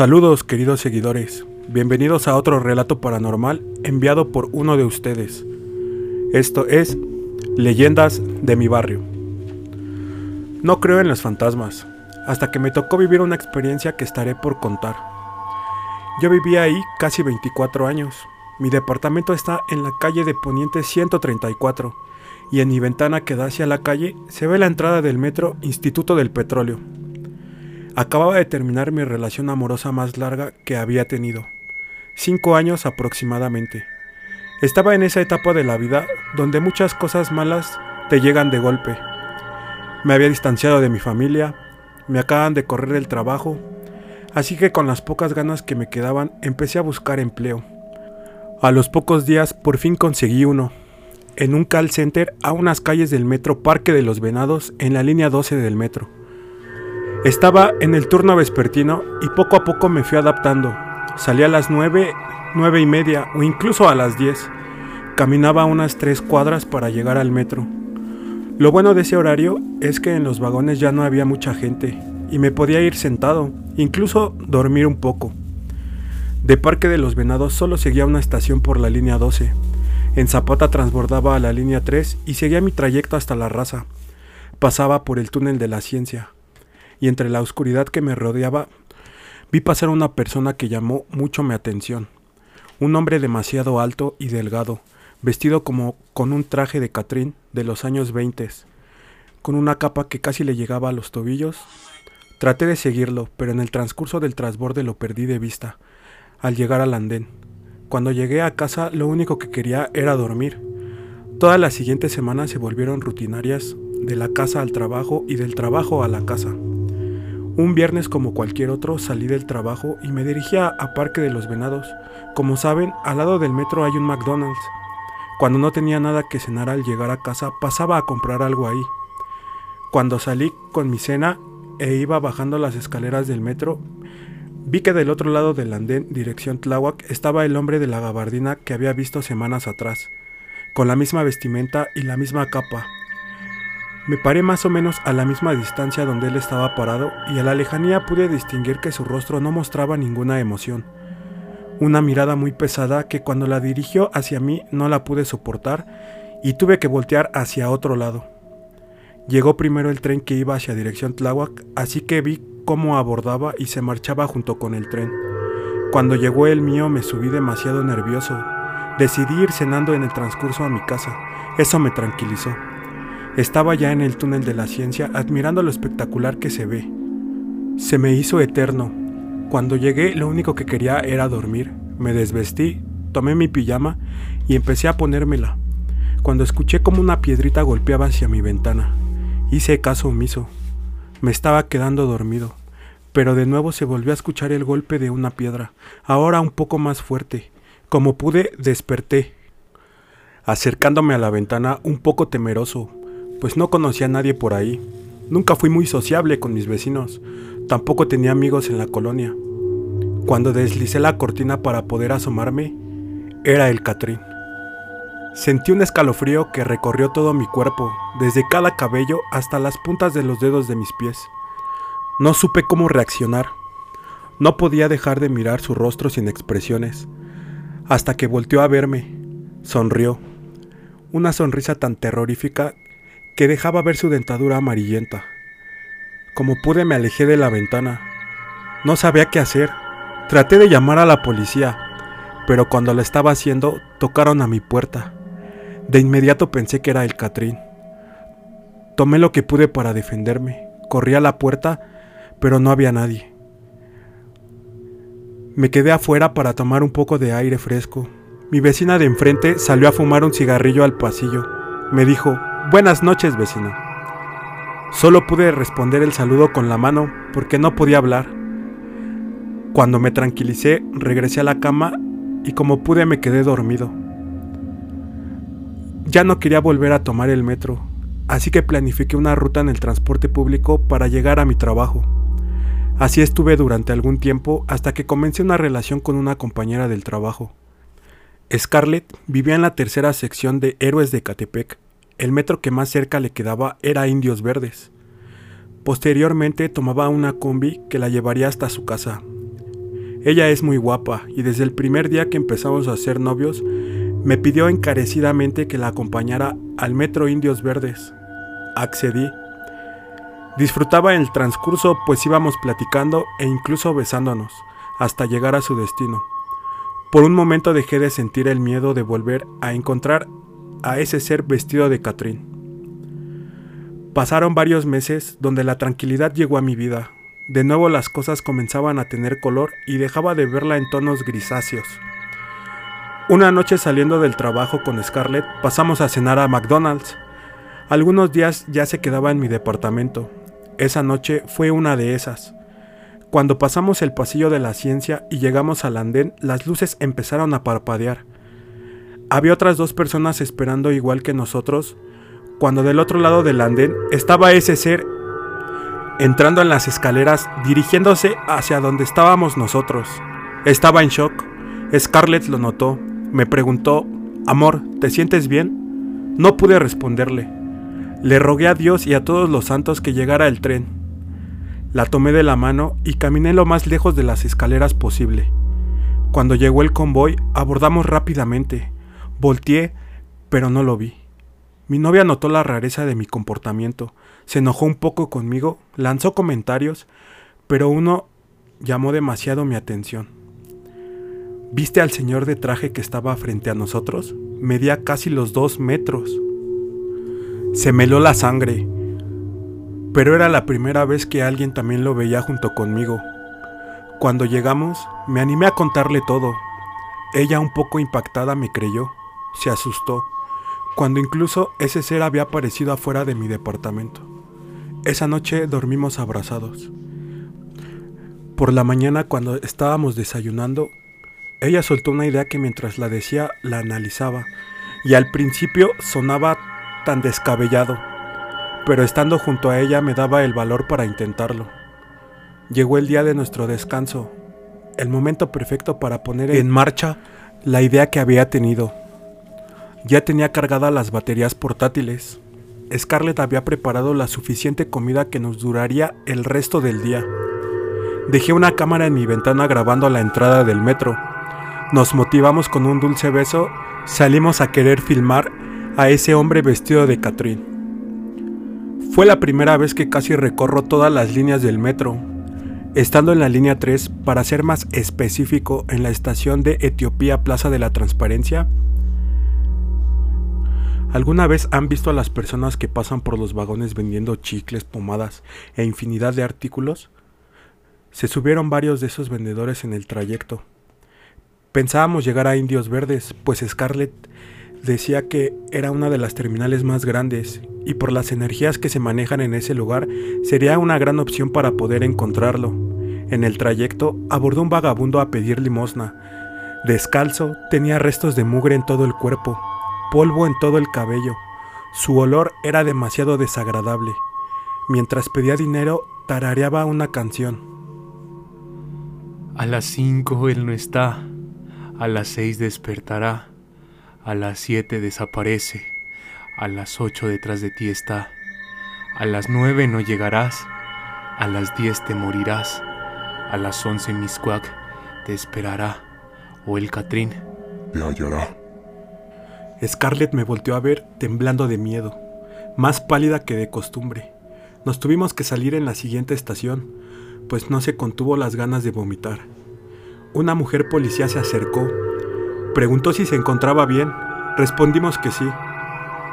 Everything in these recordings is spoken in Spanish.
Saludos queridos seguidores, bienvenidos a otro relato paranormal enviado por uno de ustedes. Esto es Leyendas de mi barrio. No creo en los fantasmas, hasta que me tocó vivir una experiencia que estaré por contar. Yo vivía ahí casi 24 años. Mi departamento está en la calle de Poniente 134 y en mi ventana que da hacia la calle se ve la entrada del metro Instituto del Petróleo. Acababa de terminar mi relación amorosa más larga que había tenido, cinco años aproximadamente. Estaba en esa etapa de la vida donde muchas cosas malas te llegan de golpe. Me había distanciado de mi familia, me acaban de correr el trabajo, así que con las pocas ganas que me quedaban empecé a buscar empleo. A los pocos días por fin conseguí uno, en un call center a unas calles del metro Parque de los Venados en la línea 12 del metro. Estaba en el turno vespertino y poco a poco me fui adaptando. Salía a las 9, 9 y media o incluso a las 10. Caminaba unas 3 cuadras para llegar al metro. Lo bueno de ese horario es que en los vagones ya no había mucha gente y me podía ir sentado, incluso dormir un poco. De Parque de los Venados solo seguía una estación por la línea 12, en Zapata transbordaba a la línea 3 y seguía mi trayecto hasta la raza. Pasaba por el túnel de la ciencia, y entre la oscuridad que me rodeaba, vi pasar una persona que llamó mucho mi atención. Un hombre demasiado alto y delgado, vestido como con un traje de Catrín de los años 20, con una capa que casi le llegaba a los tobillos. Traté de seguirlo, pero en el transcurso del transborde lo perdí de vista, al llegar al andén. Cuando llegué a casa lo único que quería era dormir. Todas las siguientes semanas se volvieron rutinarias de la casa al trabajo y del trabajo a la casa. Un viernes como cualquier otro salí del trabajo y me dirigía a Parque de los Venados. Como saben, al lado del metro hay un McDonald's. Cuando no tenía nada que cenar al llegar a casa, pasaba a comprar algo ahí. Cuando salí con mi cena e iba bajando las escaleras del metro, Vi que del otro lado del andén, dirección Tláhuac, estaba el hombre de la gabardina que había visto semanas atrás, con la misma vestimenta y la misma capa. Me paré más o menos a la misma distancia donde él estaba parado y a la lejanía pude distinguir que su rostro no mostraba ninguna emoción. Una mirada muy pesada que cuando la dirigió hacia mí no la pude soportar y tuve que voltear hacia otro lado. Llegó primero el tren que iba hacia dirección Tláhuac, así que vi cómo abordaba y se marchaba junto con el tren. Cuando llegó el mío me subí demasiado nervioso. Decidí ir cenando en el transcurso a mi casa. Eso me tranquilizó. Estaba ya en el túnel de la ciencia admirando lo espectacular que se ve. Se me hizo eterno. Cuando llegué lo único que quería era dormir. Me desvestí, tomé mi pijama y empecé a ponérmela. Cuando escuché como una piedrita golpeaba hacia mi ventana, hice caso omiso. Me estaba quedando dormido, pero de nuevo se volvió a escuchar el golpe de una piedra, ahora un poco más fuerte. Como pude, desperté, acercándome a la ventana un poco temeroso, pues no conocía a nadie por ahí. Nunca fui muy sociable con mis vecinos, tampoco tenía amigos en la colonia. Cuando deslicé la cortina para poder asomarme, era el Catrín. Sentí un escalofrío que recorrió todo mi cuerpo, desde cada cabello hasta las puntas de los dedos de mis pies. No supe cómo reaccionar. No podía dejar de mirar su rostro sin expresiones, hasta que volteó a verme. Sonrió. Una sonrisa tan terrorífica que dejaba ver su dentadura amarillenta. Como pude me alejé de la ventana. No sabía qué hacer. Traté de llamar a la policía, pero cuando lo estaba haciendo tocaron a mi puerta. De inmediato pensé que era el Catrín. Tomé lo que pude para defenderme. Corrí a la puerta, pero no había nadie. Me quedé afuera para tomar un poco de aire fresco. Mi vecina de enfrente salió a fumar un cigarrillo al pasillo. Me dijo, Buenas noches, vecino. Solo pude responder el saludo con la mano porque no podía hablar. Cuando me tranquilicé, regresé a la cama y como pude me quedé dormido. Ya no quería volver a tomar el metro, así que planifiqué una ruta en el transporte público para llegar a mi trabajo. Así estuve durante algún tiempo hasta que comencé una relación con una compañera del trabajo. Scarlett vivía en la tercera sección de Héroes de Catepec. El metro que más cerca le quedaba era Indios Verdes. Posteriormente tomaba una combi que la llevaría hasta su casa. Ella es muy guapa y desde el primer día que empezamos a ser novios me pidió encarecidamente que la acompañara al metro Indios Verdes. Accedí. Disfrutaba el transcurso pues íbamos platicando e incluso besándonos hasta llegar a su destino. Por un momento dejé de sentir el miedo de volver a encontrar a ese ser vestido de Catrín. Pasaron varios meses donde la tranquilidad llegó a mi vida. De nuevo las cosas comenzaban a tener color y dejaba de verla en tonos grisáceos. Una noche saliendo del trabajo con Scarlett pasamos a cenar a McDonald's. Algunos días ya se quedaba en mi departamento. Esa noche fue una de esas. Cuando pasamos el pasillo de la ciencia y llegamos al andén, las luces empezaron a parpadear. Había otras dos personas esperando igual que nosotros, cuando del otro lado del andén estaba ese ser entrando en las escaleras dirigiéndose hacia donde estábamos nosotros. Estaba en shock. Scarlett lo notó. Me preguntó, Amor, ¿te sientes bien? No pude responderle. Le rogué a Dios y a todos los santos que llegara el tren. La tomé de la mano y caminé lo más lejos de las escaleras posible. Cuando llegó el convoy, abordamos rápidamente. Volteé, pero no lo vi. Mi novia notó la rareza de mi comportamiento, se enojó un poco conmigo, lanzó comentarios, pero uno llamó demasiado mi atención. ¿Viste al señor de traje que estaba frente a nosotros? Medía casi los dos metros. Se me heló la sangre pero era la primera vez que alguien también lo veía junto conmigo. Cuando llegamos, me animé a contarle todo. Ella, un poco impactada, me creyó, se asustó, cuando incluso ese ser había aparecido afuera de mi departamento. Esa noche dormimos abrazados. Por la mañana, cuando estábamos desayunando, ella soltó una idea que mientras la decía la analizaba, y al principio sonaba tan descabellado pero estando junto a ella me daba el valor para intentarlo. Llegó el día de nuestro descanso, el momento perfecto para poner en marcha la idea que había tenido. Ya tenía cargadas las baterías portátiles. Scarlett había preparado la suficiente comida que nos duraría el resto del día. Dejé una cámara en mi ventana grabando la entrada del metro. Nos motivamos con un dulce beso, salimos a querer filmar a ese hombre vestido de Catrín. Fue la primera vez que casi recorro todas las líneas del metro, estando en la línea 3, para ser más específico, en la estación de Etiopía Plaza de la Transparencia. ¿Alguna vez han visto a las personas que pasan por los vagones vendiendo chicles, pomadas e infinidad de artículos? Se subieron varios de esos vendedores en el trayecto. Pensábamos llegar a Indios Verdes, pues Scarlett decía que era una de las terminales más grandes y por las energías que se manejan en ese lugar sería una gran opción para poder encontrarlo. En el trayecto abordó un vagabundo a pedir limosna. Descalzo, tenía restos de mugre en todo el cuerpo, polvo en todo el cabello. Su olor era demasiado desagradable. Mientras pedía dinero, tarareaba una canción. A las cinco él no está, a las seis despertará a las siete desaparece, a las ocho detrás de ti está, a las nueve no llegarás, a las diez te morirás, a las once Miscuac te esperará, o el Catrín te hallará. Scarlett me volteó a ver temblando de miedo, más pálida que de costumbre. Nos tuvimos que salir en la siguiente estación, pues no se contuvo las ganas de vomitar. Una mujer policía se acercó Preguntó si se encontraba bien. Respondimos que sí.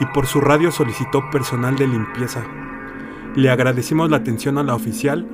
Y por su radio solicitó personal de limpieza. Le agradecimos la atención a la oficial.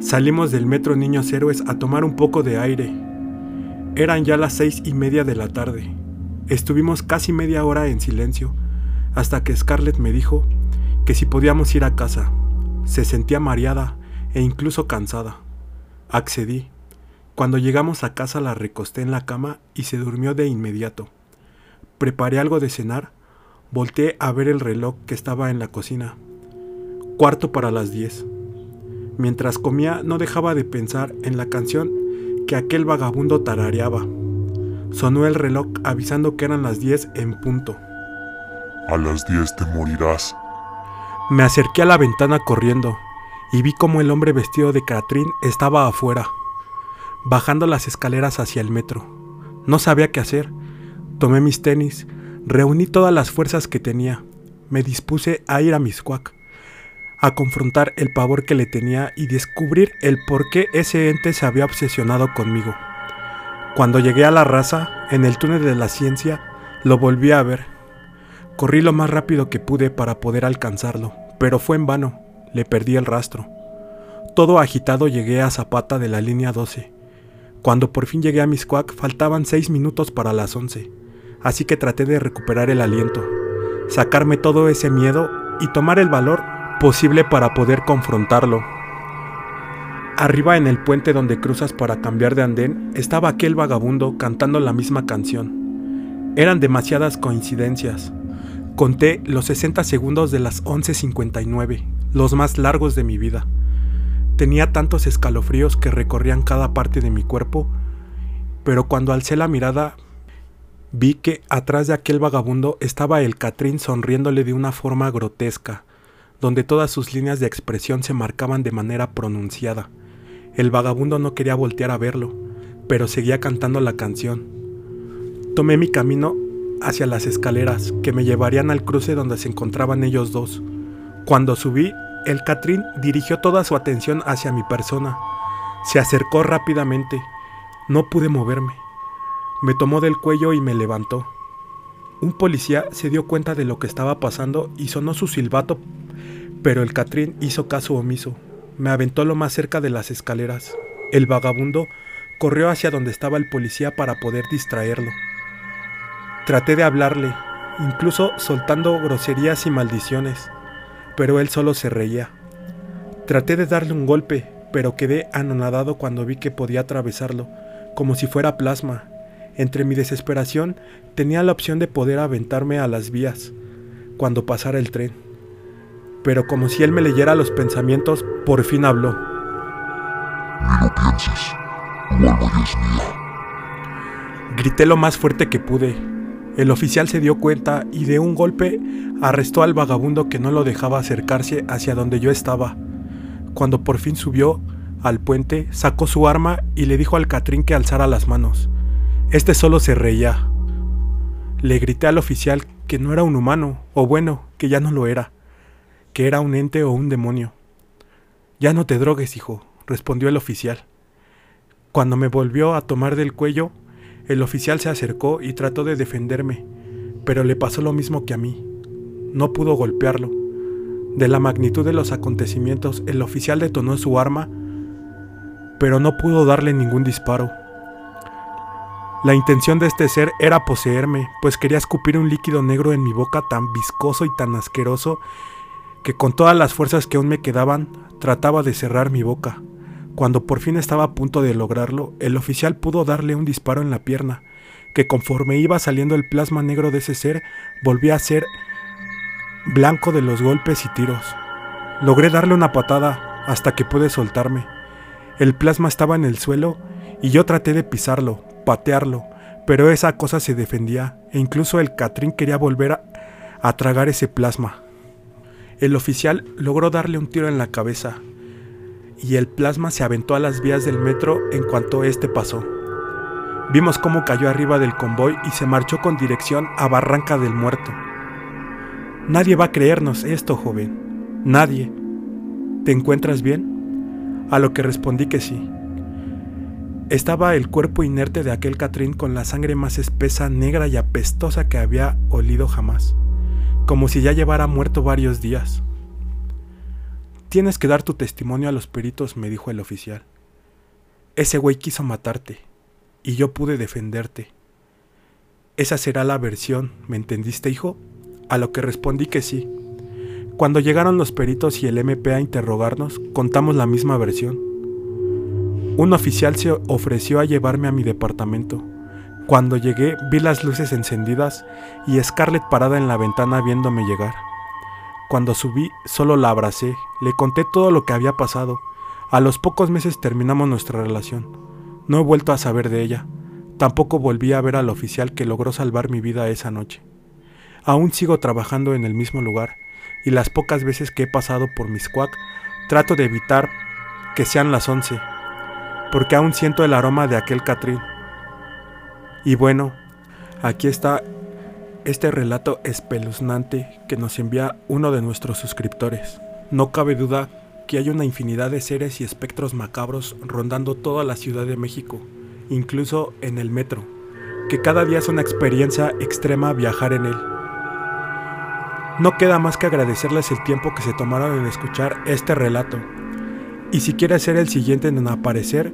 Salimos del metro Niños Héroes a tomar un poco de aire. Eran ya las seis y media de la tarde. Estuvimos casi media hora en silencio, hasta que Scarlett me dijo que si podíamos ir a casa. Se sentía mareada e incluso cansada. Accedí. Cuando llegamos a casa la recosté en la cama y se durmió de inmediato. Preparé algo de cenar, volteé a ver el reloj que estaba en la cocina. Cuarto para las diez. Mientras comía no dejaba de pensar en la canción que aquel vagabundo tarareaba. Sonó el reloj avisando que eran las diez en punto. A las diez te morirás. Me acerqué a la ventana corriendo y vi cómo el hombre vestido de Catrín estaba afuera. bajando las escaleras hacia el metro. No sabía qué hacer. Tomé mis tenis, reuní todas las fuerzas que tenía. Me dispuse a ir a Miscuac, a confrontar el pavor que le tenía y descubrir el por qué ese ente se había obsesionado conmigo. Cuando llegué a la raza, en el túnel de la ciencia, lo volví a ver. Corrí lo más rápido que pude para poder alcanzarlo, pero fue en vano, le perdí el rastro. Todo agitado llegué a Zapata de la línea 12. Cuando por fin llegué a Miscuac faltaban seis minutos para las 11, así que traté de recuperar el aliento, sacarme todo ese miedo y tomar el valor posible para poder confrontarlo. Arriba en el puente donde cruzas para cambiar de andén estaba aquel vagabundo cantando la misma canción. Eran demasiadas coincidencias. Conté los 60 segundos de las 11.59, los más largos de mi vida. Tenía tantos escalofríos que recorrían cada parte de mi cuerpo, pero cuando alcé la mirada vi que atrás de aquel vagabundo estaba el Catrín sonriéndole de una forma grotesca, donde todas sus líneas de expresión se marcaban de manera pronunciada. El vagabundo no quería voltear a verlo, pero seguía cantando la canción. Tomé mi camino hacia las escaleras que me llevarían al cruce donde se encontraban ellos dos. Cuando subí, el Catrín dirigió toda su atención hacia mi persona. Se acercó rápidamente. No pude moverme. Me tomó del cuello y me levantó. Un policía se dio cuenta de lo que estaba pasando y sonó su silbato, pero el Catrín hizo caso omiso. Me aventó lo más cerca de las escaleras. El vagabundo corrió hacia donde estaba el policía para poder distraerlo. Traté de hablarle, incluso soltando groserías y maldiciones pero él solo se reía. Traté de darle un golpe, pero quedé anonadado cuando vi que podía atravesarlo, como si fuera plasma. Entre mi desesperación tenía la opción de poder aventarme a las vías cuando pasara el tren. Pero como si él me leyera los pensamientos, por fin habló. Ni lo pienses. Tu alma ya es mía. Grité lo más fuerte que pude, el oficial se dio cuenta y de un golpe arrestó al vagabundo que no lo dejaba acercarse hacia donde yo estaba. Cuando por fin subió al puente, sacó su arma y le dijo al Catrín que alzara las manos. Este solo se reía. Le grité al oficial que no era un humano, o bueno, que ya no lo era, que era un ente o un demonio. Ya no te drogues, hijo, respondió el oficial. Cuando me volvió a tomar del cuello, el oficial se acercó y trató de defenderme, pero le pasó lo mismo que a mí. No pudo golpearlo. De la magnitud de los acontecimientos, el oficial detonó su arma, pero no pudo darle ningún disparo. La intención de este ser era poseerme, pues quería escupir un líquido negro en mi boca tan viscoso y tan asqueroso que con todas las fuerzas que aún me quedaban trataba de cerrar mi boca. Cuando por fin estaba a punto de lograrlo, el oficial pudo darle un disparo en la pierna, que conforme iba saliendo el plasma negro de ese ser, volvía a ser blanco de los golpes y tiros. Logré darle una patada hasta que pude soltarme. El plasma estaba en el suelo y yo traté de pisarlo, patearlo, pero esa cosa se defendía e incluso el Catrín quería volver a, a tragar ese plasma. El oficial logró darle un tiro en la cabeza, y el plasma se aventó a las vías del metro en cuanto este pasó. Vimos cómo cayó arriba del convoy y se marchó con dirección a Barranca del Muerto. Nadie va a creernos esto, joven. Nadie. ¿Te encuentras bien? A lo que respondí que sí. Estaba el cuerpo inerte de aquel Catrín con la sangre más espesa, negra y apestosa que había olido jamás, como si ya llevara muerto varios días. Tienes que dar tu testimonio a los peritos, me dijo el oficial. Ese güey quiso matarte, y yo pude defenderte. Esa será la versión, ¿me entendiste, hijo? A lo que respondí que sí. Cuando llegaron los peritos y el MP a interrogarnos, contamos la misma versión. Un oficial se ofreció a llevarme a mi departamento. Cuando llegué vi las luces encendidas y Scarlett parada en la ventana viéndome llegar. Cuando subí, solo la abracé, le conté todo lo que había pasado. A los pocos meses terminamos nuestra relación. No he vuelto a saber de ella. Tampoco volví a ver al oficial que logró salvar mi vida esa noche. Aún sigo trabajando en el mismo lugar, y las pocas veces que he pasado por mis cuac, trato de evitar que sean las once. porque aún siento el aroma de aquel Catrín. Y bueno, aquí está este relato espeluznante que nos envía uno de nuestros suscriptores. No cabe duda que hay una infinidad de seres y espectros macabros rondando toda la Ciudad de México, incluso en el metro, que cada día es una experiencia extrema viajar en él. No queda más que agradecerles el tiempo que se tomaron en escuchar este relato. Y si quieres ser el siguiente en aparecer,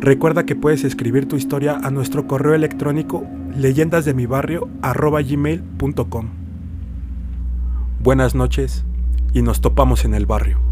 recuerda que puedes escribir tu historia a nuestro correo electrónico leyendasdemibarrio.com. Buenas noches y nos topamos en el barrio.